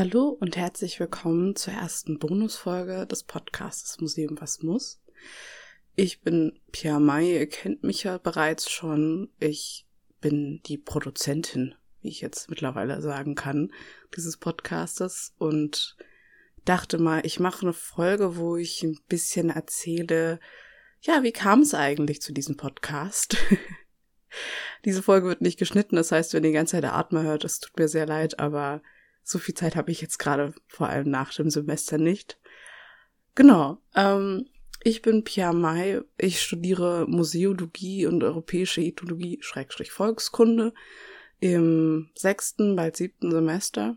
Hallo und herzlich willkommen zur ersten Bonusfolge des Podcasts Museum Was muss. Ich bin Pia May, ihr kennt mich ja bereits schon. Ich bin die Produzentin, wie ich jetzt mittlerweile sagen kann, dieses Podcastes und dachte mal, ich mache eine Folge, wo ich ein bisschen erzähle, ja, wie kam es eigentlich zu diesem Podcast? Diese Folge wird nicht geschnitten, das heißt, wenn ihr die ganze Zeit der Atmer hört, es tut mir sehr leid, aber so viel Zeit habe ich jetzt gerade, vor allem nach dem Semester nicht. Genau. Ähm, ich bin Pia May. Ich studiere Museologie und europäische Ethologie, Schrägstrich Volkskunde im sechsten, bald siebten Semester.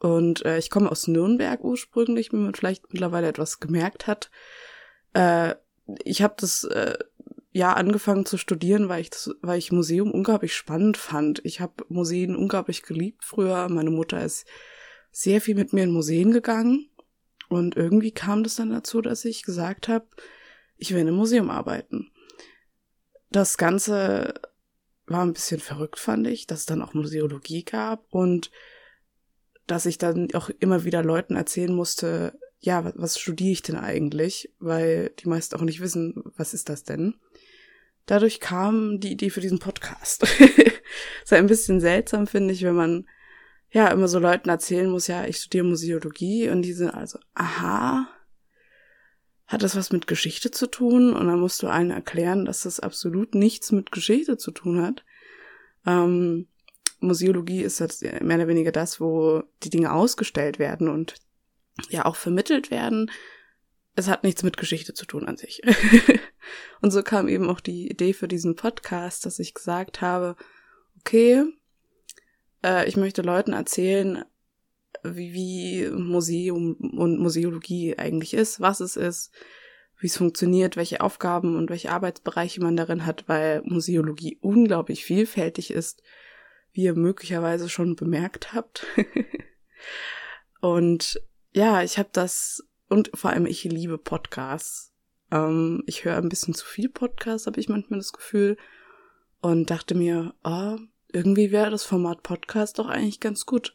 Und äh, ich komme aus Nürnberg ursprünglich, wie man vielleicht mittlerweile etwas gemerkt hat. Äh, ich habe das äh, ja angefangen zu studieren, weil ich das, weil ich Museum unglaublich spannend fand. Ich habe Museen unglaublich geliebt früher. Meine Mutter ist sehr viel mit mir in Museen gegangen und irgendwie kam das dann dazu, dass ich gesagt habe, ich will in einem Museum arbeiten. Das Ganze war ein bisschen verrückt, fand ich, dass es dann auch Museologie gab und dass ich dann auch immer wieder Leuten erzählen musste, ja, was studiere ich denn eigentlich? Weil die meisten auch nicht wissen, was ist das denn? Dadurch kam die Idee für diesen Podcast. ist ein bisschen seltsam, finde ich, wenn man ja immer so Leuten erzählen muss, ja, ich studiere Museologie und die sind also, aha, hat das was mit Geschichte zu tun? Und dann musst du allen erklären, dass das absolut nichts mit Geschichte zu tun hat. Ähm, Museologie ist jetzt mehr oder weniger das, wo die Dinge ausgestellt werden und ja auch vermittelt werden es hat nichts mit Geschichte zu tun an sich. und so kam eben auch die Idee für diesen Podcast, dass ich gesagt habe, okay, äh, ich möchte Leuten erzählen, wie, wie Museum und Museologie eigentlich ist, was es ist, wie es funktioniert, welche Aufgaben und welche Arbeitsbereiche man darin hat, weil Museologie unglaublich vielfältig ist, wie ihr möglicherweise schon bemerkt habt. und ja, ich habe das und vor allem, ich liebe Podcasts. Ähm, ich höre ein bisschen zu viel Podcasts, habe ich manchmal das Gefühl. Und dachte mir, oh, irgendwie wäre das Format Podcast doch eigentlich ganz gut.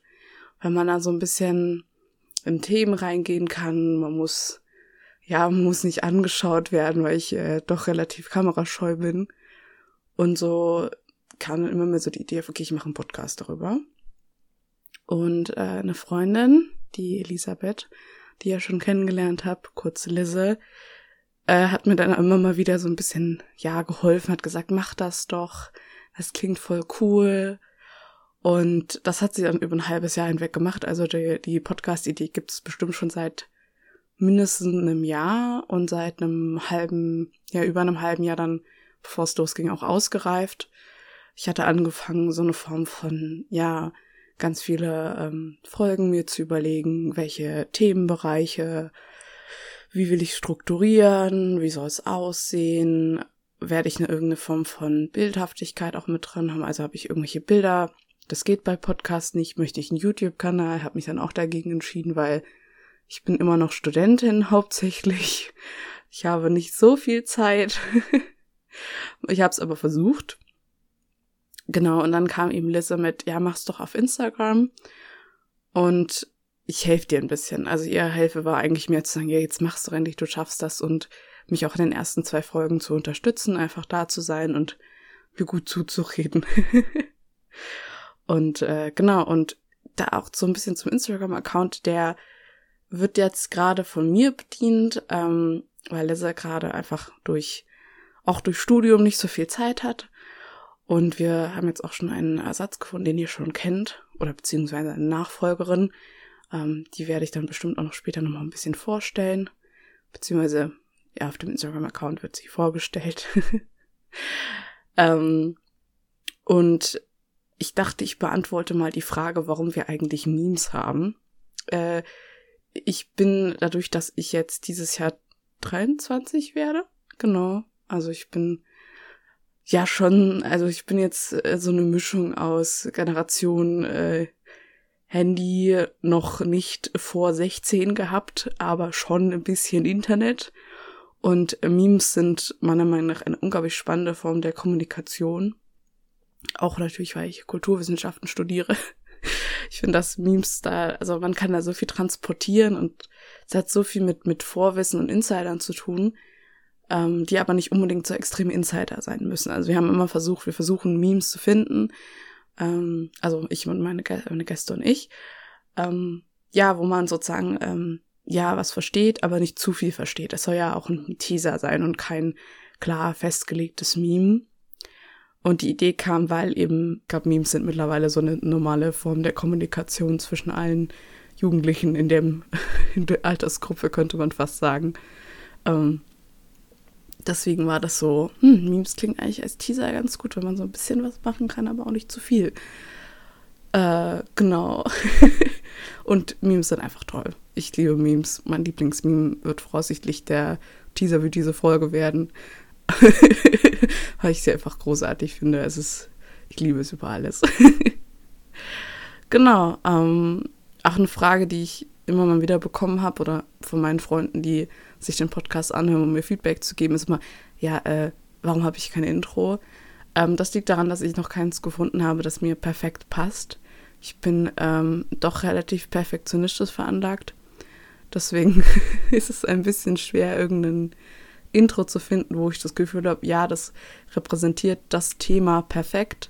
Weil man da so ein bisschen in Themen reingehen kann. Man muss, ja, man muss nicht angeschaut werden, weil ich äh, doch relativ kamerascheu bin. Und so kam immer mehr so die Idee, okay, ich mache einen Podcast darüber. Und äh, eine Freundin, die Elisabeth, die ihr schon kennengelernt habt, kurz Lizzie, äh, hat mir dann immer mal wieder so ein bisschen, ja, geholfen, hat gesagt, mach das doch, das klingt voll cool. Und das hat sie dann über ein halbes Jahr hinweg gemacht. Also die, die Podcast-Idee gibt es bestimmt schon seit mindestens einem Jahr und seit einem halben, ja, über einem halben Jahr dann, bevor es losging, auch ausgereift. Ich hatte angefangen, so eine Form von, ja, ganz viele ähm, Folgen mir zu überlegen, welche Themenbereiche, wie will ich strukturieren, wie soll es aussehen, werde ich eine irgendeine Form von Bildhaftigkeit auch mit drin haben, also habe ich irgendwelche Bilder, das geht bei Podcasts nicht, möchte ich einen YouTube-Kanal, habe mich dann auch dagegen entschieden, weil ich bin immer noch Studentin hauptsächlich. Ich habe nicht so viel Zeit. ich habe es aber versucht Genau, und dann kam eben Lisse mit, ja, mach's doch auf Instagram. Und ich helfe dir ein bisschen. Also ihre Hilfe war eigentlich mehr zu sagen, ja, jetzt machst du endlich, du schaffst das und mich auch in den ersten zwei Folgen zu unterstützen, einfach da zu sein und mir gut zuzureden. und äh, genau, und da auch so ein bisschen zum Instagram-Account, der wird jetzt gerade von mir bedient, ähm, weil Lisse gerade einfach durch, auch durch Studium nicht so viel Zeit hat. Und wir haben jetzt auch schon einen Ersatz gefunden, den ihr schon kennt, oder beziehungsweise eine Nachfolgerin. Ähm, die werde ich dann bestimmt auch noch später nochmal ein bisschen vorstellen. Beziehungsweise, ja, auf dem Instagram-Account wird sie vorgestellt. ähm, und ich dachte, ich beantworte mal die Frage, warum wir eigentlich Memes haben. Äh, ich bin dadurch, dass ich jetzt dieses Jahr 23 werde, genau, also ich bin ja, schon. Also ich bin jetzt äh, so eine Mischung aus Generation äh, Handy noch nicht vor 16 gehabt, aber schon ein bisschen Internet. Und Memes sind meiner Meinung nach eine unglaublich spannende Form der Kommunikation. Auch natürlich, weil ich Kulturwissenschaften studiere. ich finde, dass Memes da, also man kann da so viel transportieren und es hat so viel mit, mit Vorwissen und Insidern zu tun, ähm, die aber nicht unbedingt so extreme Insider sein müssen. Also wir haben immer versucht, wir versuchen Memes zu finden, ähm, also ich und meine, meine Gäste und ich, ähm, ja, wo man sozusagen, ähm, ja, was versteht, aber nicht zu viel versteht. Es soll ja auch ein Teaser sein und kein klar festgelegtes Meme. Und die Idee kam, weil eben, ich glaube, Memes sind mittlerweile so eine normale Form der Kommunikation zwischen allen Jugendlichen in, dem, in der Altersgruppe, könnte man fast sagen. Ähm, deswegen war das so, hm, Memes klingen eigentlich als Teaser ganz gut, wenn man so ein bisschen was machen kann, aber auch nicht zu viel. Äh, genau. Und Memes sind einfach toll. Ich liebe Memes. Mein Lieblingsmeme wird voraussichtlich der Teaser für diese Folge werden. Weil ich sie einfach großartig finde. Es ist, ich liebe es über alles. genau. Ähm, auch eine Frage, die ich immer mal wieder bekommen habe oder von meinen Freunden, die sich den Podcast anhören, um mir Feedback zu geben, ist immer, ja, äh, warum habe ich kein Intro? Ähm, das liegt daran, dass ich noch keins gefunden habe, das mir perfekt passt. Ich bin ähm, doch relativ perfektionistisch veranlagt. Deswegen ist es ein bisschen schwer, irgendein Intro zu finden, wo ich das Gefühl habe, ja, das repräsentiert das Thema perfekt.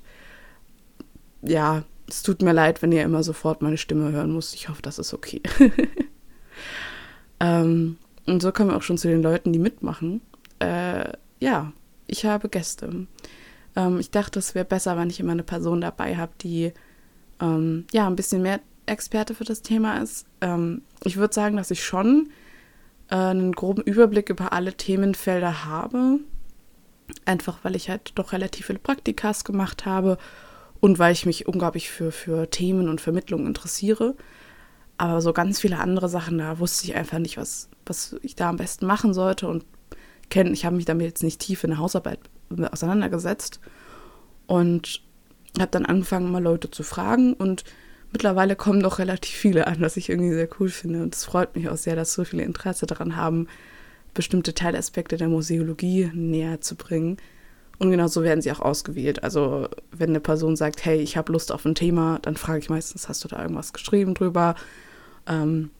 Ja, es tut mir leid, wenn ihr immer sofort meine Stimme hören müsst. Ich hoffe, das ist okay. ähm, und so kommen wir auch schon zu den Leuten, die mitmachen. Äh, ja, ich habe Gäste. Ähm, ich dachte, es wäre besser, wenn ich immer eine Person dabei habe, die ähm, ja ein bisschen mehr Experte für das Thema ist. Ähm, ich würde sagen, dass ich schon äh, einen groben Überblick über alle Themenfelder habe. Einfach weil ich halt doch relativ viele Praktikas gemacht habe und weil ich mich unglaublich für, für Themen und Vermittlung interessiere. Aber so ganz viele andere Sachen, da wusste ich einfach nicht, was, was ich da am besten machen sollte. Und kennen, ich habe mich damit jetzt nicht tief in der Hausarbeit auseinandergesetzt. Und habe dann angefangen, mal Leute zu fragen. Und mittlerweile kommen doch relativ viele an, was ich irgendwie sehr cool finde. Und es freut mich auch sehr, dass so viele Interesse daran haben, bestimmte Teilaspekte der Museologie näher zu bringen. Und genau so werden sie auch ausgewählt. Also wenn eine Person sagt, hey, ich habe Lust auf ein Thema, dann frage ich meistens, hast du da irgendwas geschrieben drüber? Ähm,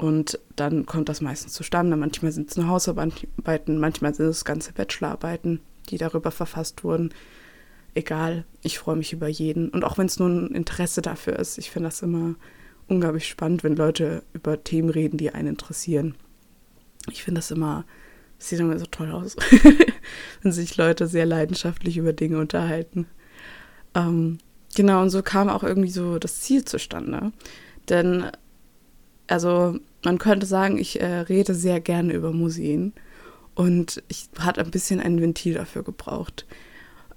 und dann kommt das meistens zustande. Manchmal sind es nur Hausarbeiten, manchmal sind es ganze Bachelorarbeiten, die darüber verfasst wurden. Egal, ich freue mich über jeden. Und auch wenn es nur ein Interesse dafür ist, ich finde das immer unglaublich spannend, wenn Leute über Themen reden, die einen interessieren. Ich finde das immer das sieht immer so toll aus, wenn sich Leute sehr leidenschaftlich über Dinge unterhalten. Ähm, genau, und so kam auch irgendwie so das Ziel zustande. Denn, also, man könnte sagen, ich äh, rede sehr gerne über Museen. Und ich hatte ein bisschen ein Ventil dafür gebraucht.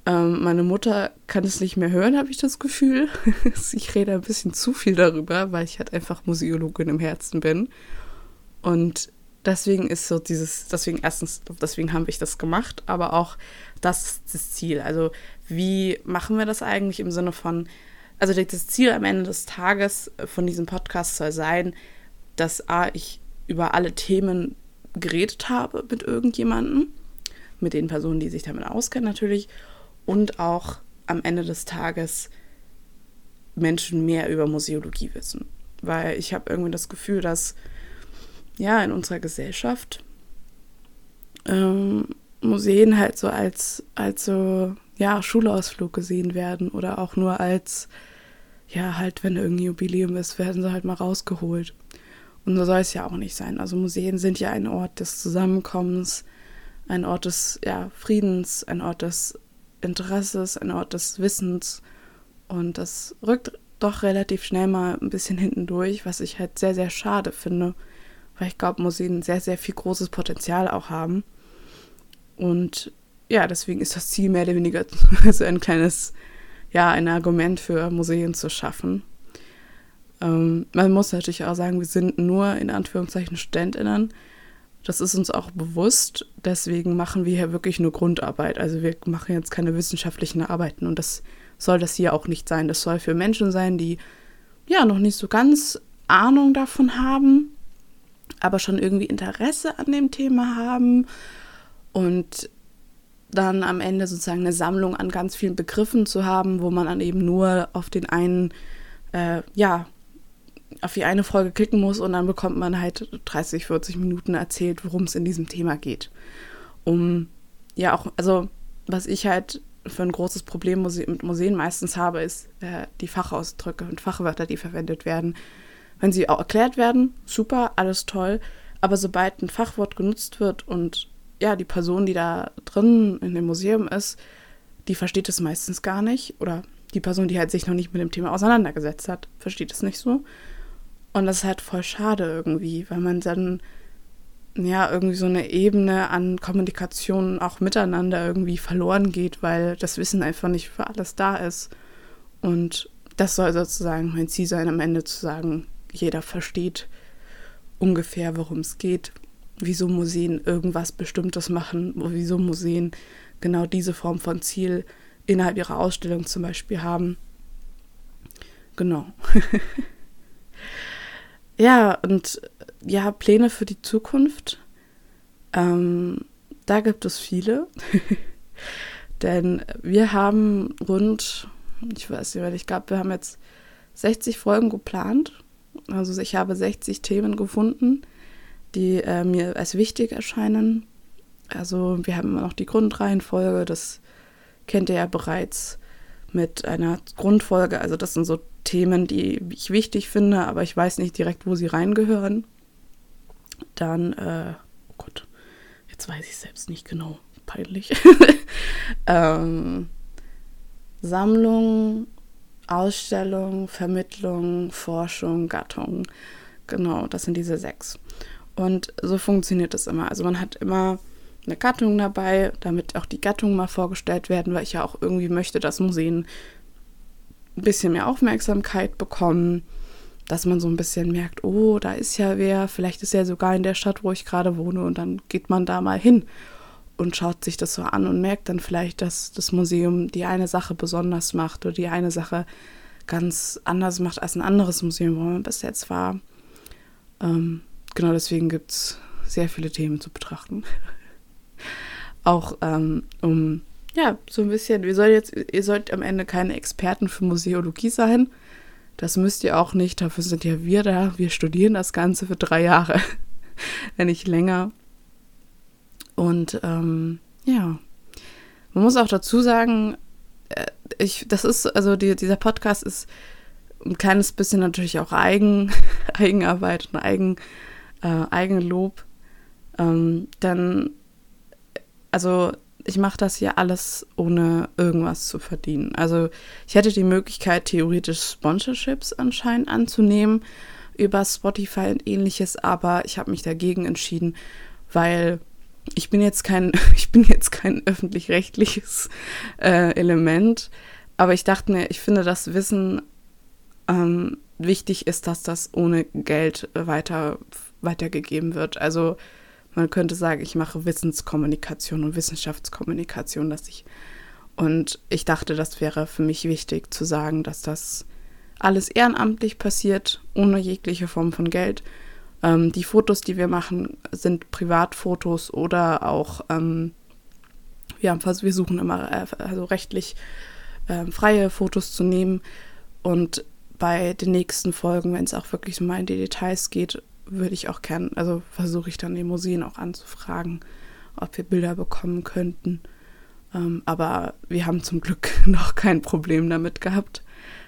Ähm, meine Mutter kann es nicht mehr hören, habe ich das Gefühl. ich rede ein bisschen zu viel darüber, weil ich halt einfach Museologin im Herzen bin. Und deswegen ist so dieses, deswegen erstens, deswegen habe ich das gemacht, aber auch das ist das Ziel. Also wie machen wir das eigentlich im Sinne von, also das Ziel am Ende des Tages von diesem Podcast soll sein, dass A, ich über alle Themen geredet habe mit irgendjemandem, mit den Personen, die sich damit auskennen natürlich, und auch am Ende des Tages Menschen mehr über Museologie wissen. Weil ich habe irgendwie das Gefühl, dass ja, in unserer Gesellschaft ähm, Museen halt so als, als so, ja, Schulausflug gesehen werden oder auch nur als, ja, halt, wenn irgendein Jubiläum ist, werden sie halt mal rausgeholt. Und so soll es ja auch nicht sein. Also Museen sind ja ein Ort des Zusammenkommens, ein Ort des ja, Friedens, ein Ort des Interesses, ein Ort des Wissens. Und das rückt doch relativ schnell mal ein bisschen hinten durch, was ich halt sehr, sehr schade finde weil ich glaube, Museen sehr, sehr viel großes Potenzial auch haben. Und ja, deswegen ist das Ziel mehr oder weniger so ein kleines, ja, ein Argument für Museen zu schaffen. Ähm, man muss natürlich auch sagen, wir sind nur in Anführungszeichen StudentInnen. Das ist uns auch bewusst. Deswegen machen wir hier wirklich nur Grundarbeit. Also wir machen jetzt keine wissenschaftlichen Arbeiten und das soll das hier auch nicht sein. Das soll für Menschen sein, die ja noch nicht so ganz Ahnung davon haben, aber schon irgendwie Interesse an dem Thema haben und dann am Ende sozusagen eine Sammlung an ganz vielen Begriffen zu haben, wo man dann eben nur auf den einen äh, ja, auf die eine Folge klicken muss und dann bekommt man halt 30, 40 Minuten erzählt, worum es in diesem Thema geht. Um, ja, auch, also, was ich halt für ein großes Problem mit Museen meistens habe, ist äh, die Fachausdrücke und Fachwörter, die verwendet werden. Wenn sie auch erklärt werden, super, alles toll. Aber sobald ein Fachwort genutzt wird und ja, die Person, die da drin in dem Museum ist, die versteht es meistens gar nicht. Oder die Person, die halt sich noch nicht mit dem Thema auseinandergesetzt hat, versteht es nicht so. Und das ist halt voll schade irgendwie, weil man dann ja irgendwie so eine Ebene an Kommunikation auch miteinander irgendwie verloren geht, weil das Wissen einfach nicht für alles da ist. Und das soll sozusagen mein Ziel sein, am Ende zu sagen, jeder versteht ungefähr, worum es geht, wieso Museen irgendwas Bestimmtes machen, wieso Museen genau diese Form von Ziel innerhalb ihrer Ausstellung zum Beispiel haben. Genau. ja, und ja, Pläne für die Zukunft. Ähm, da gibt es viele. Denn wir haben rund, ich weiß nicht, ich glaube, wir haben jetzt 60 Folgen geplant. Also ich habe 60 Themen gefunden, die äh, mir als wichtig erscheinen. Also wir haben immer noch die Grundreihenfolge, das kennt ihr ja bereits mit einer Grundfolge. Also das sind so Themen, die ich wichtig finde, aber ich weiß nicht direkt, wo sie reingehören. Dann, äh, oh Gott, jetzt weiß ich selbst nicht genau, peinlich. ähm, Sammlung, Ausstellung, Vermittlung, Forschung, Gattung. Genau, das sind diese sechs. Und so funktioniert es immer. Also man hat immer eine Gattung dabei, damit auch die Gattungen mal vorgestellt werden, weil ich ja auch irgendwie möchte, dass Museen ein bisschen mehr Aufmerksamkeit bekommen, dass man so ein bisschen merkt, oh, da ist ja wer, vielleicht ist er sogar in der Stadt, wo ich gerade wohne und dann geht man da mal hin und schaut sich das so an und merkt dann vielleicht, dass das Museum die eine Sache besonders macht oder die eine Sache ganz anders macht als ein anderes Museum, wo man bis jetzt war. Ähm, genau deswegen gibt es sehr viele Themen zu betrachten. Auch ähm, um ja, so ein bisschen, wir sollen jetzt, ihr sollt am Ende keine Experten für Museologie sein. Das müsst ihr auch nicht, dafür sind ja wir da. Wir studieren das Ganze für drei Jahre, wenn nicht länger. Und ähm, ja, man muss auch dazu sagen, äh, ich, das ist, also die, dieser Podcast ist ein kleines bisschen natürlich auch Eigen, Eigenarbeit und Eigen, äh, Eigenlob. Ähm, dann, also ich mache das hier alles ohne irgendwas zu verdienen. Also ich hätte die Möglichkeit, theoretisch Sponsorships anscheinend anzunehmen über Spotify und ähnliches, aber ich habe mich dagegen entschieden, weil ich bin jetzt kein, ich bin jetzt kein öffentlich-rechtliches äh, Element, aber ich dachte mir, ich finde das Wissen ähm, wichtig ist, dass das ohne Geld weiter weitergegeben wird. Also man könnte sagen, ich mache Wissenskommunikation und Wissenschaftskommunikation, dass ich und ich dachte, das wäre für mich wichtig zu sagen, dass das alles ehrenamtlich passiert, ohne jegliche Form von Geld. Ähm, die Fotos, die wir machen, sind Privatfotos oder auch, ähm, ja, wir suchen immer äh, also rechtlich äh, freie Fotos zu nehmen. Und bei den nächsten Folgen, wenn es auch wirklich mal in die Details geht, würde ich auch gern, also versuche ich dann die Museen auch anzufragen, ob wir Bilder bekommen könnten. Ähm, aber wir haben zum Glück noch kein Problem damit gehabt,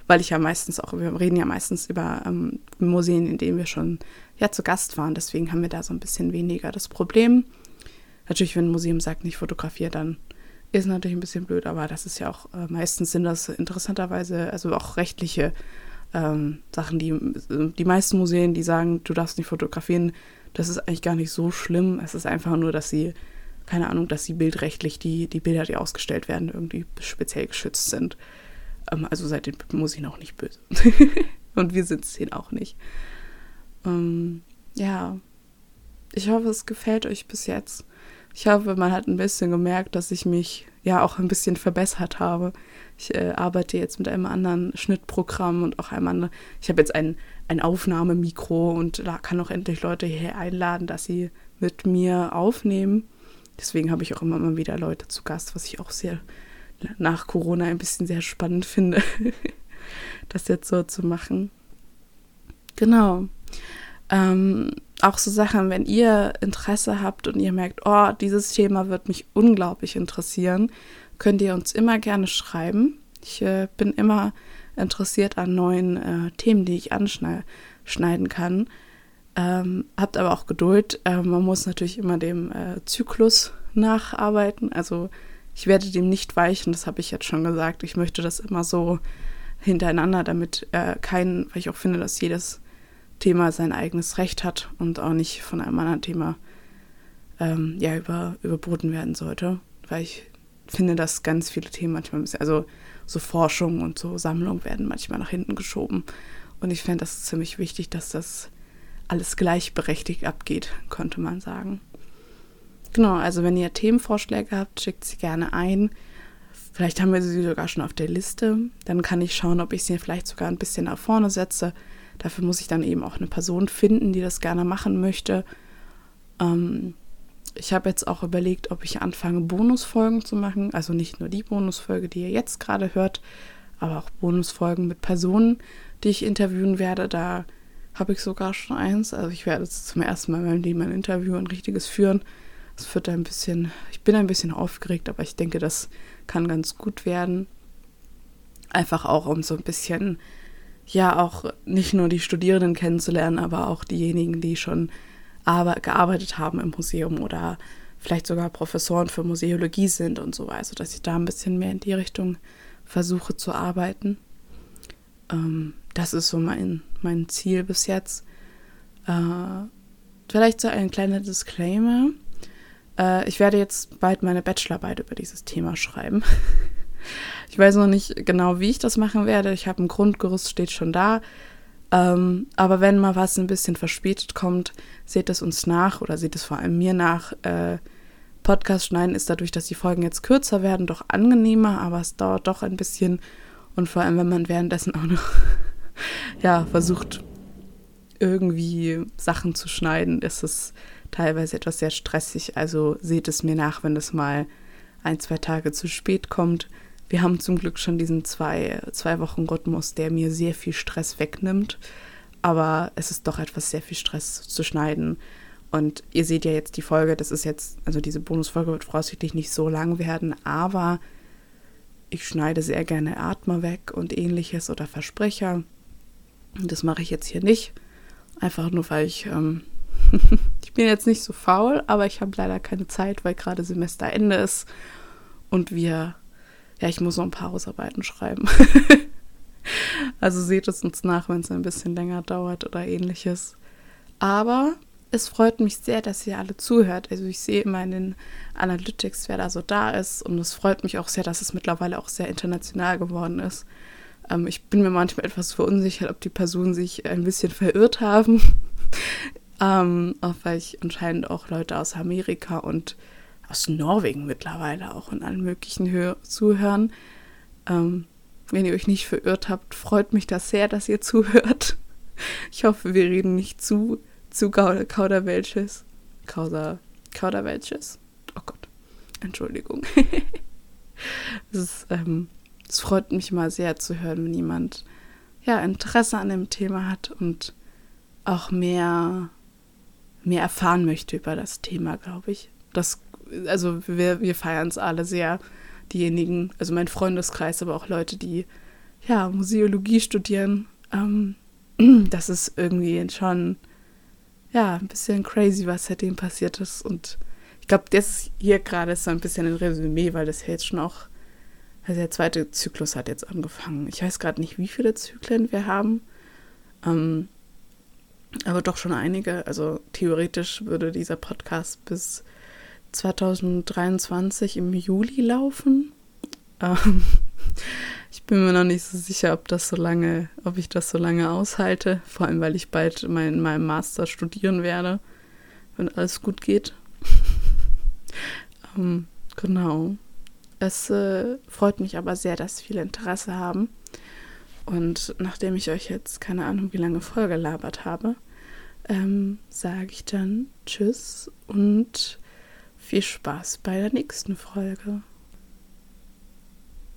weil ich ja meistens auch, wir reden ja meistens über ähm, Museen, in denen wir schon ja zu Gast waren. Deswegen haben wir da so ein bisschen weniger das Problem. Natürlich, wenn ein Museum sagt, nicht fotografiert, dann ist natürlich ein bisschen blöd, aber das ist ja auch äh, meistens sind das interessanterweise, also auch rechtliche ähm, Sachen, die die meisten Museen, die sagen, du darfst nicht fotografieren, das ist eigentlich gar nicht so schlimm. Es ist einfach nur, dass sie, keine Ahnung, dass sie bildrechtlich die, die Bilder, die ausgestellt werden, irgendwie speziell geschützt sind. Ähm, also seid den Museen auch nicht böse. Und wir sind es denen auch nicht. Ähm, ja, ich hoffe, es gefällt euch bis jetzt. Ich hoffe, man hat ein bisschen gemerkt, dass ich mich ja auch ein bisschen verbessert habe. Ich äh, arbeite jetzt mit einem anderen Schnittprogramm und auch einem anderen. Ich habe jetzt ein, ein Aufnahmemikro und da kann auch endlich Leute hier einladen, dass sie mit mir aufnehmen. Deswegen habe ich auch immer mal wieder Leute zu Gast, was ich auch sehr nach Corona ein bisschen sehr spannend finde. das jetzt so zu machen. Genau. Ähm, auch so Sachen, wenn ihr Interesse habt und ihr merkt, oh, dieses Thema wird mich unglaublich interessieren, könnt ihr uns immer gerne schreiben. Ich äh, bin immer interessiert an neuen äh, Themen, die ich anschneiden kann. Ähm, habt aber auch Geduld. Äh, man muss natürlich immer dem äh, Zyklus nacharbeiten. Also ich werde dem nicht weichen, das habe ich jetzt schon gesagt. Ich möchte das immer so hintereinander, damit äh, kein, weil ich auch finde, dass jedes Thema sein eigenes Recht hat und auch nicht von einem anderen Thema ähm, ja, über, überboten werden sollte. Weil ich finde, dass ganz viele Themen manchmal ein bisschen, also so Forschung und so Sammlung werden manchmal nach hinten geschoben. Und ich fände das ziemlich wichtig, dass das alles gleichberechtigt abgeht, könnte man sagen. Genau, also wenn ihr Themenvorschläge habt, schickt sie gerne ein. Vielleicht haben wir sie sogar schon auf der Liste. Dann kann ich schauen, ob ich sie vielleicht sogar ein bisschen nach vorne setze. Dafür muss ich dann eben auch eine Person finden, die das gerne machen möchte. Ähm, ich habe jetzt auch überlegt, ob ich anfange, Bonusfolgen zu machen. Also nicht nur die Bonusfolge, die ihr jetzt gerade hört, aber auch Bonusfolgen mit Personen, die ich interviewen werde. Da habe ich sogar schon eins. Also ich werde jetzt zum ersten Mal in meinem Leben ein Interview, ein richtiges führen. Es wird ein bisschen, ich bin ein bisschen aufgeregt, aber ich denke, das kann ganz gut werden. Einfach auch, um so ein bisschen, ja, auch nicht nur die Studierenden kennenzulernen, aber auch diejenigen, die schon gearbeitet haben im Museum oder vielleicht sogar Professoren für Museologie sind und so, also dass ich da ein bisschen mehr in die Richtung versuche zu arbeiten. Ähm, das ist so mein, mein Ziel bis jetzt. Äh, vielleicht so ein kleiner Disclaimer. Äh, ich werde jetzt bald meine Bachelorarbeit über dieses Thema schreiben. ich weiß noch nicht genau, wie ich das machen werde. Ich habe ein Grundgerüst, steht schon da. Ähm, aber wenn mal was ein bisschen verspätet kommt, seht es uns nach oder seht es vor allem mir nach. Äh, Podcast schneiden ist dadurch, dass die Folgen jetzt kürzer werden, doch angenehmer, aber es dauert doch ein bisschen. Und vor allem, wenn man währenddessen auch noch ja, versucht, irgendwie Sachen zu schneiden, ist es teilweise etwas sehr stressig. Also seht es mir nach, wenn es mal ein, zwei Tage zu spät kommt. Wir haben zum Glück schon diesen zwei, zwei Wochen Rhythmus, der mir sehr viel Stress wegnimmt. Aber es ist doch etwas sehr viel Stress zu schneiden. Und ihr seht ja jetzt die Folge, das ist jetzt, also diese Bonusfolge wird voraussichtlich nicht so lang werden, aber ich schneide sehr gerne Atmer weg und ähnliches oder Versprecher. Das mache ich jetzt hier nicht. Einfach nur, weil ich ähm, ich bin jetzt nicht so faul, aber ich habe leider keine Zeit, weil gerade Semesterende ist und wir, ja, ich muss noch ein paar Hausarbeiten schreiben. also seht es uns nach, wenn es ein bisschen länger dauert oder ähnliches. Aber es freut mich sehr, dass ihr alle zuhört. Also ich sehe immer in den Analytics, wer da so da ist. Und es freut mich auch sehr, dass es mittlerweile auch sehr international geworden ist. Ähm, ich bin mir manchmal etwas verunsichert, ob die Personen sich ein bisschen verirrt haben. Ähm, auch weil ich anscheinend auch Leute aus Amerika und aus Norwegen mittlerweile auch in allen möglichen Hör zuhören. Ähm, wenn ihr euch nicht verirrt habt, freut mich das sehr, dass ihr zuhört. Ich hoffe, wir reden nicht zu, zu Kauderwelches. Kauder, Kauderwelches? Oh Gott, Entschuldigung. es, ähm, freut mich mal sehr zu hören, wenn jemand ja, Interesse an dem Thema hat und auch mehr mehr erfahren möchte über das Thema, glaube ich. Das, also wir, wir feiern es alle sehr. Diejenigen, also mein Freundeskreis, aber auch Leute, die ja Museologie studieren. Ähm, das ist irgendwie schon ja ein bisschen crazy, was seitdem passiert ist. Und ich glaube, das hier gerade ist so ein bisschen ein Resümee, weil das jetzt schon auch, also der zweite Zyklus hat jetzt angefangen. Ich weiß gerade nicht, wie viele Zyklen wir haben. Ähm, aber doch schon einige. Also theoretisch würde dieser Podcast bis 2023 im Juli laufen. Ähm, ich bin mir noch nicht so sicher, ob das so lange, ob ich das so lange aushalte. Vor allem, weil ich bald mein, in meinem Master studieren werde, wenn alles gut geht. ähm, genau. Es äh, freut mich aber sehr, dass viele Interesse haben. Und nachdem ich euch jetzt keine Ahnung, wie lange vollgelabert habe, ähm, sage ich dann Tschüss und viel Spaß bei der nächsten Folge.